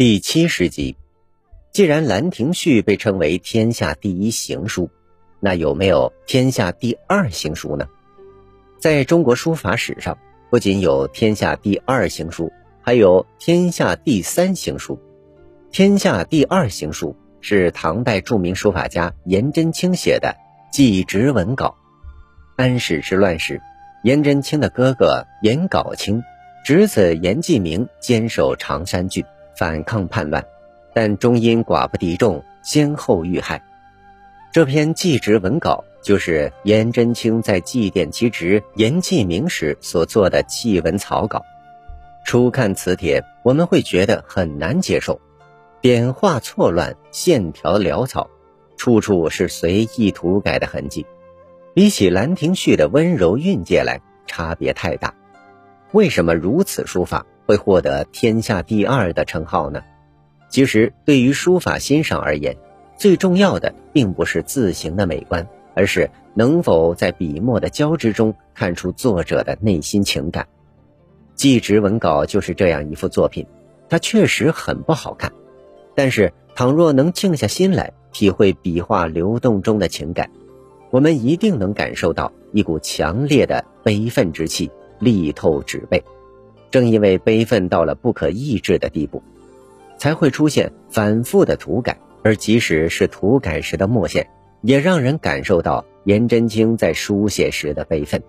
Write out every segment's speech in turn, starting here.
第七十集，既然《兰亭序》被称为天下第一行书，那有没有天下第二行书呢？在中国书法史上，不仅有天下第二行书，还有天下第三行书。天下第二行书是唐代著名书法家颜真卿写的《祭侄文稿》。安史之乱时，颜真卿的哥哥颜杲卿，侄子颜季明坚守常山郡。反抗叛乱，但终因寡不敌众，先后遇害。这篇祭侄文稿就是颜真卿在祭奠其侄颜季明时所做的祭文草稿。初看此帖，我们会觉得很难接受，点画错乱，线条潦草，处处是随意涂改的痕迹，比起《兰亭序》的温柔韵界来，差别太大。为什么如此书法？会获得天下第二的称号呢？其实，对于书法欣赏而言，最重要的并不是字形的美观，而是能否在笔墨的交织中看出作者的内心情感。《祭侄文稿》就是这样一幅作品，它确实很不好看，但是倘若能静下心来体会笔画流动中的情感，我们一定能感受到一股强烈的悲愤之气，力透纸背。正因为悲愤到了不可抑制的地步，才会出现反复的涂改，而即使是涂改时的墨线，也让人感受到颜真卿在书写时的悲愤。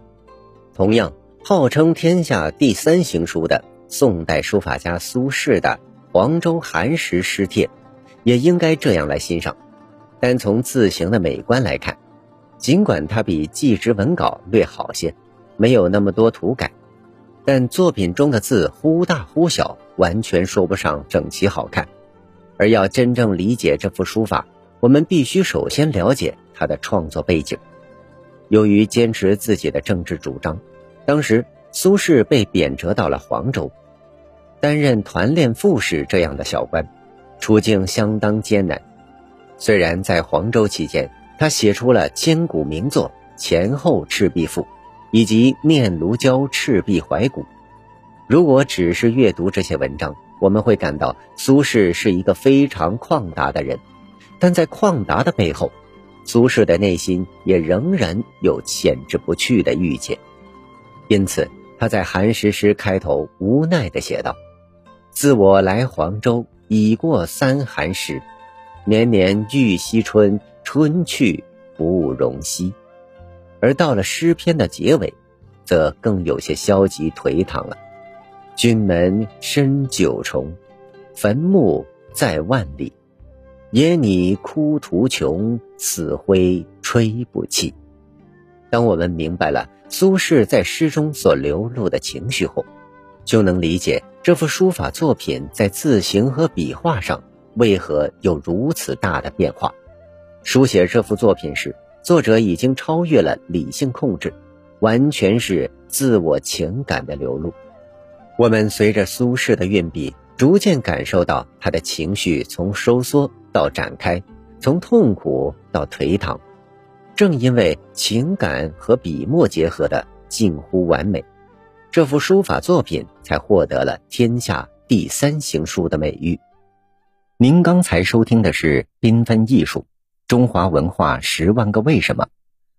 同样，号称天下第三行书的宋代书法家苏轼的《黄州寒食诗帖》，也应该这样来欣赏。单从字形的美观来看，尽管它比《祭侄文稿》略好些，没有那么多涂改。但作品中的字忽大忽小，完全说不上整齐好看。而要真正理解这幅书法，我们必须首先了解他的创作背景。由于坚持自己的政治主张，当时苏轼被贬谪到了黄州，担任团练副使这样的小官，处境相当艰难。虽然在黄州期间，他写出了千古名作《前后赤壁赋》。以及念奴娇·赤壁怀古。如果只是阅读这些文章，我们会感到苏轼是一个非常旷达的人。但在旷达的背后，苏轼的内心也仍然有潜质不去的郁结。因此，他在寒食诗开头无奈地写道：“自我来黄州，已过三寒食，年年欲惜春，春去不容惜。”而到了诗篇的结尾，则更有些消极颓唐了。君门深九重，坟墓在万里。野拟枯途穷，死灰吹不起。当我们明白了苏轼在诗中所流露的情绪后，就能理解这幅书法作品在字形和笔画上为何有如此大的变化。书写这幅作品时。作者已经超越了理性控制，完全是自我情感的流露。我们随着苏轼的运笔，逐渐感受到他的情绪从收缩到展开，从痛苦到颓唐。正因为情感和笔墨结合的近乎完美，这幅书法作品才获得了“天下第三行书”的美誉。您刚才收听的是《缤纷艺术》。中华文化十万个为什么，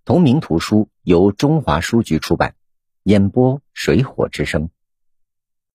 同名图书由中华书局出版，演播水火之声。